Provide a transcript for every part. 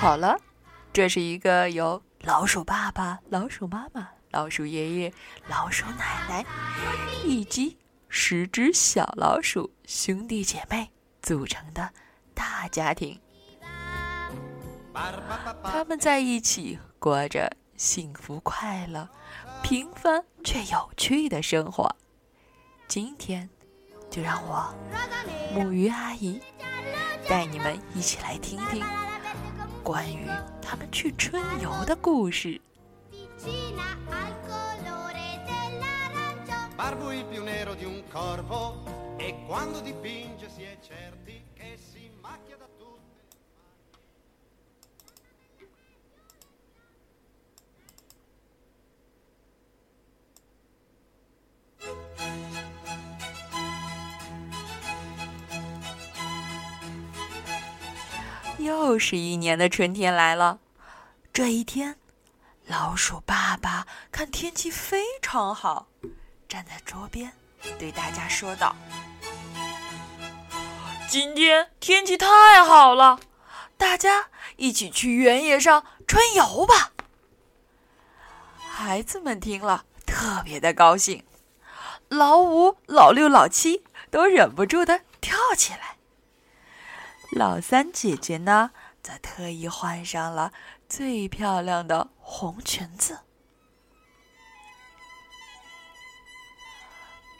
好了，这是一个由老鼠爸爸、老鼠妈妈、老鼠爷爷、老鼠奶奶以及十只小老鼠兄弟姐妹组成的大家庭。他们在一起过着幸福、快乐、平凡却有趣的生活。今天，就让我木鱼阿姨带你们一起来听听关于他们去春游的故事。又是一年的春天来了。这一天，老鼠爸爸看天气非常好，站在桌边对大家说道：“今天天气太好了，大家一起去原野上春游吧。”孩子们听了特别的高兴，老五、老六、老七都忍不住的跳起来。老三姐姐呢，则特意换上了最漂亮的红裙子，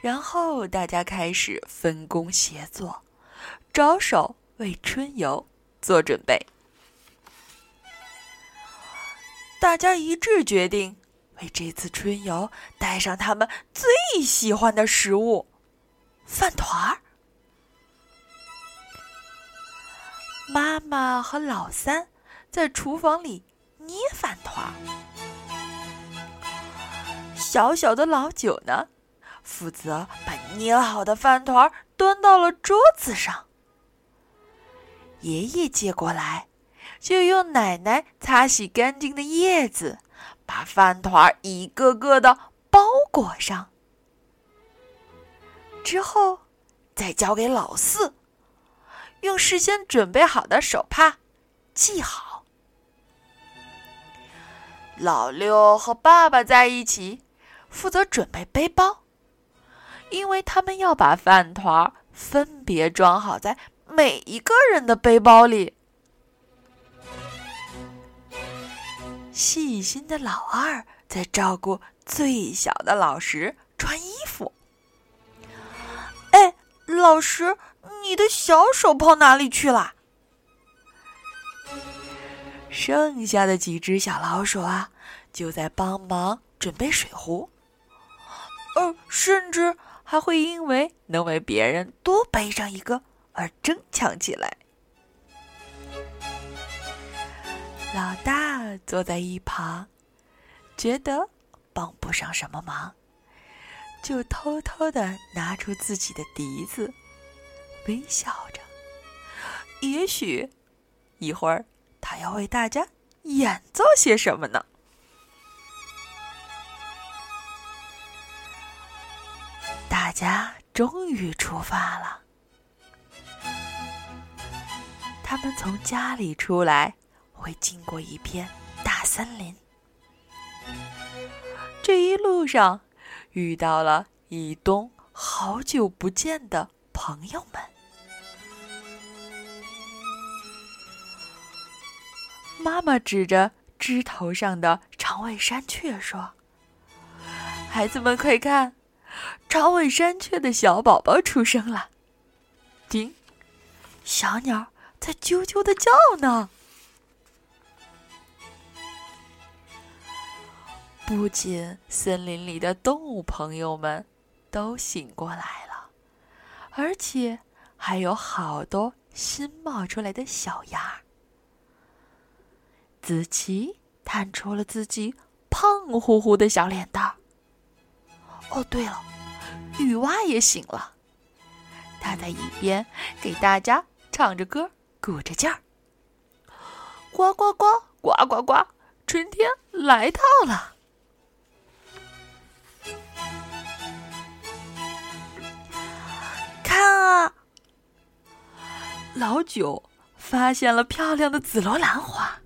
然后大家开始分工协作，着手为春游做准备。大家一致决定，为这次春游带上他们最喜欢的食物——饭团儿。妈妈和老三在厨房里捏饭团，小小的老九呢，负责把捏好的饭团端到了桌子上。爷爷接过来，就用奶奶擦洗干净的叶子，把饭团一个个的包裹上，之后再交给老四。用事先准备好的手帕系好。老六和爸爸在一起，负责准备背包，因为他们要把饭团分别装好在每一个人的背包里。细心的老二在照顾最小的老十穿衣服。哎，老十。你的小手跑哪里去了？剩下的几只小老鼠啊，就在帮忙准备水壶，呃，甚至还会因为能为别人多背上一个而争抢起来。老大坐在一旁，觉得帮不上什么忙，就偷偷的拿出自己的笛子。微笑着，也许一会儿他要为大家演奏些什么呢？大家终于出发了。他们从家里出来，会经过一片大森林。这一路上遇到了一东好久不见的朋友们。妈妈指着枝头上的长尾山雀说：“孩子们快看，长尾山雀的小宝宝出生了！叮，小鸟在啾啾的叫呢。”不仅森林里的动物朋友们都醒过来了，而且还有好多新冒出来的小芽。子琪探出了自己胖乎乎的小脸蛋儿。哦，对了，雨蛙也醒了，他在一边给大家唱着歌，鼓着劲儿。呱呱呱，呱呱呱，春天来到了。看啊，老九发现了漂亮的紫罗兰花。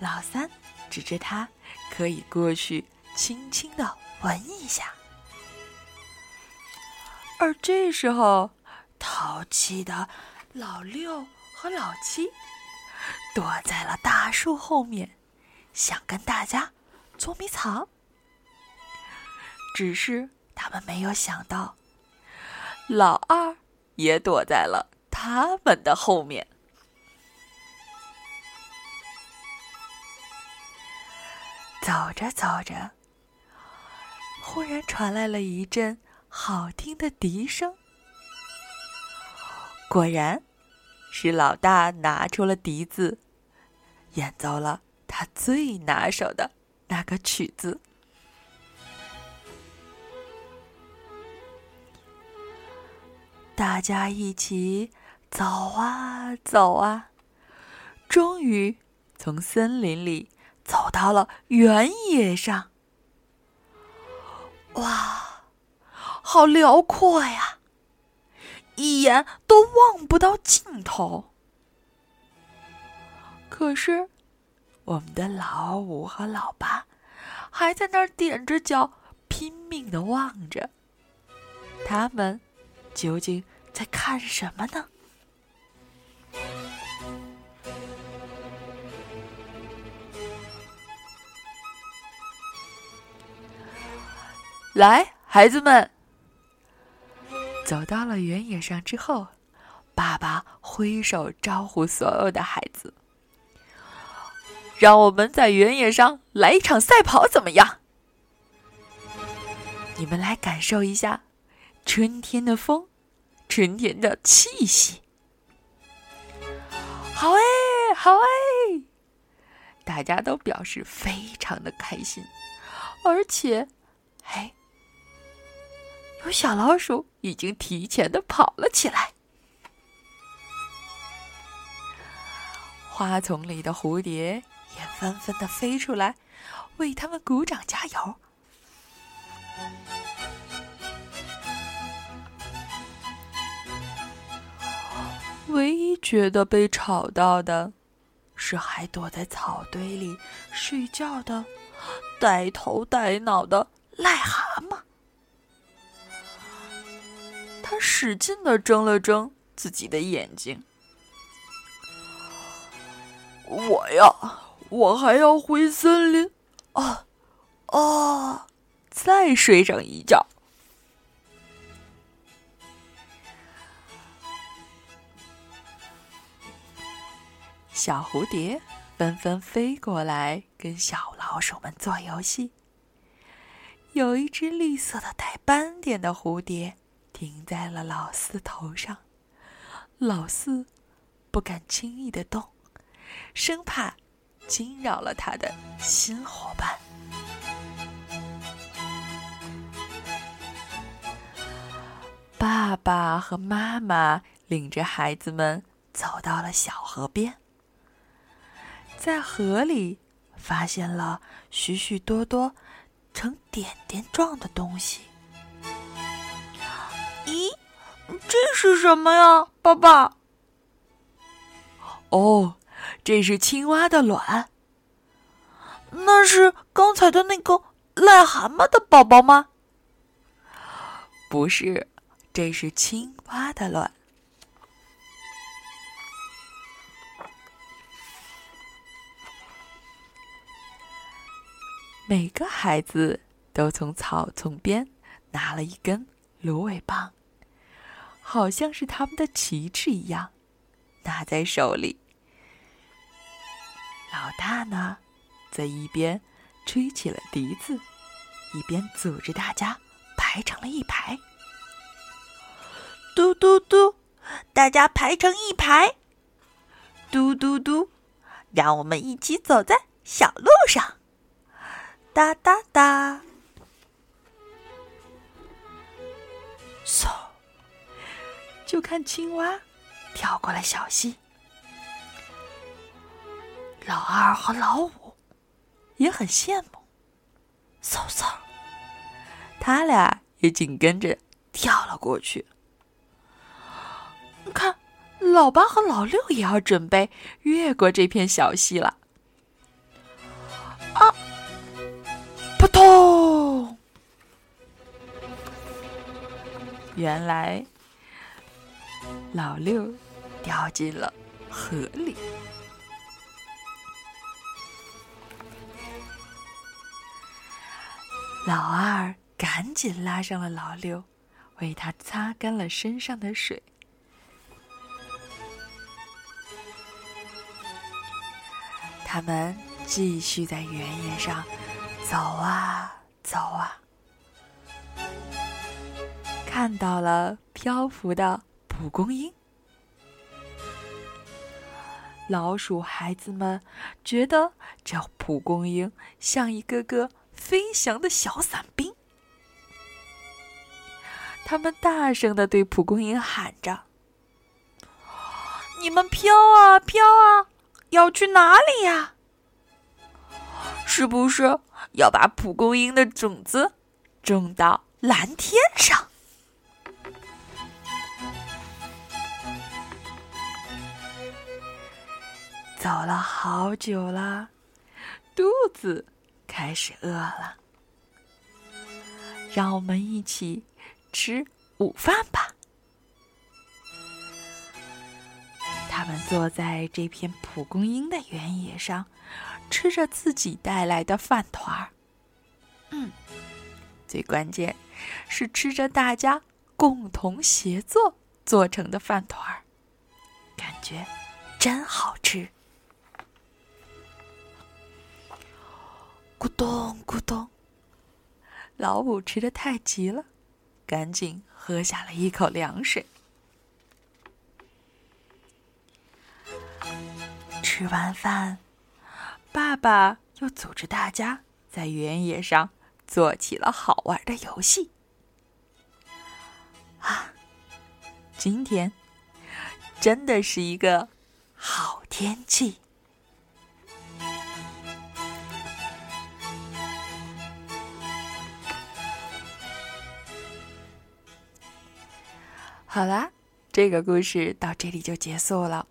老三指着他，可以过去轻轻的闻一下。而这时候，淘气的老六和老七躲在了大树后面，想跟大家捉迷藏。只是他们没有想到，老二也躲在了他们的后面。走着走着，忽然传来了一阵好听的笛声。果然，是老大拿出了笛子，演奏了他最拿手的那个曲子。大家一起走啊走啊，终于从森林里。走到了原野上，哇，好辽阔呀！一眼都望不到尽头。可是，我们的老五和老八还在那儿踮着脚，拼命的望着。他们究竟在看什么呢？来，孩子们，走到了原野上之后，爸爸挥手招呼所有的孩子：“让我们在原野上来一场赛跑，怎么样？你们来感受一下春天的风，春天的气息。”好哎，好哎！大家都表示非常的开心，而且，哎。有小老鼠已经提前的跑了起来，花丛里的蝴蝶也纷纷的飞出来，为他们鼓掌加油。唯一觉得被吵到的，是还躲在草堆里睡觉的呆头呆脑的癞蛤蟆。他使劲的睁了睁自己的眼睛。我呀，我还要回森林，啊，啊，再睡上一觉。小蝴蝶纷纷飞过来，跟小老鼠们做游戏。有一只绿色的带斑点的蝴蝶。停在了老四头上，老四不敢轻易的动，生怕惊扰了他的新伙伴。爸爸和妈妈领着孩子们走到了小河边，在河里发现了许许多多呈点点状的东西。这是什么呀，爸爸？哦，这是青蛙的卵。那是刚才的那个癞蛤蟆的宝宝吗？不是，这是青蛙的卵。每个孩子都从草丛边拿了一根芦苇棒。好像是他们的旗帜一样，拿在手里。老大呢，在一边吹起了笛子，一边组织大家排成了一排。嘟嘟嘟，大家排成一排。嘟嘟嘟，让我们一起走在小路上。哒哒哒，嗖。就看青蛙跳过了小溪，老二和老五也很羡慕。嗖嗖，他俩也紧跟着跳了过去。看，老八和老六也要准备越过这片小溪了。啊！扑通！原来老六掉进了河里。老二赶紧拉上了老六，为他擦干了身上的水。他们继续在原野上走啊走啊，看到了漂浮的蒲公英。老鼠孩子们觉得这蒲公英像一个个。飞翔的小伞兵，他们大声的对蒲公英喊着：“你们飘啊飘啊，要去哪里呀？是不是要把蒲公英的种子种到蓝天上？”走了好久了，肚子。开始饿了，让我们一起吃午饭吧。他们坐在这片蒲公英的原野上，吃着自己带来的饭团儿。嗯，最关键是吃着大家共同协作做成的饭团儿，感觉真好吃。咕咚咕咚，老五吃的太急了，赶紧喝下了一口凉水。吃完饭，爸爸又组织大家在原野上做起了好玩的游戏。啊，今天真的是一个好天气。好啦，这个故事到这里就结束了。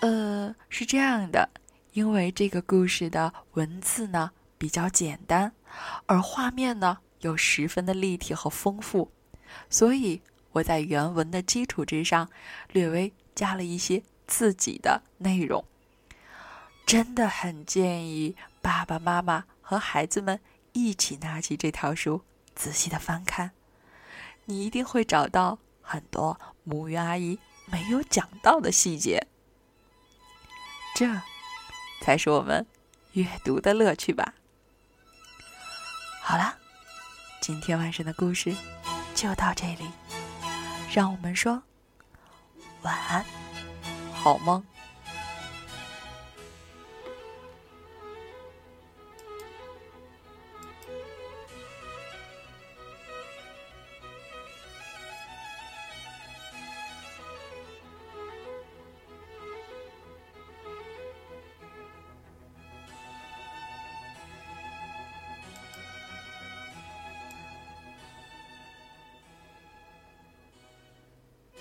呃，是这样的，因为这个故事的文字呢比较简单，而画面呢又十分的立体和丰富，所以我在原文的基础之上略微加了一些自己的内容。真的很建议爸爸妈妈和孩子们一起拿起这套书，仔细的翻看，你一定会找到。很多母鱼阿姨没有讲到的细节，这才是我们阅读的乐趣吧。好了，今天晚上的故事就到这里，让我们说晚安，好梦。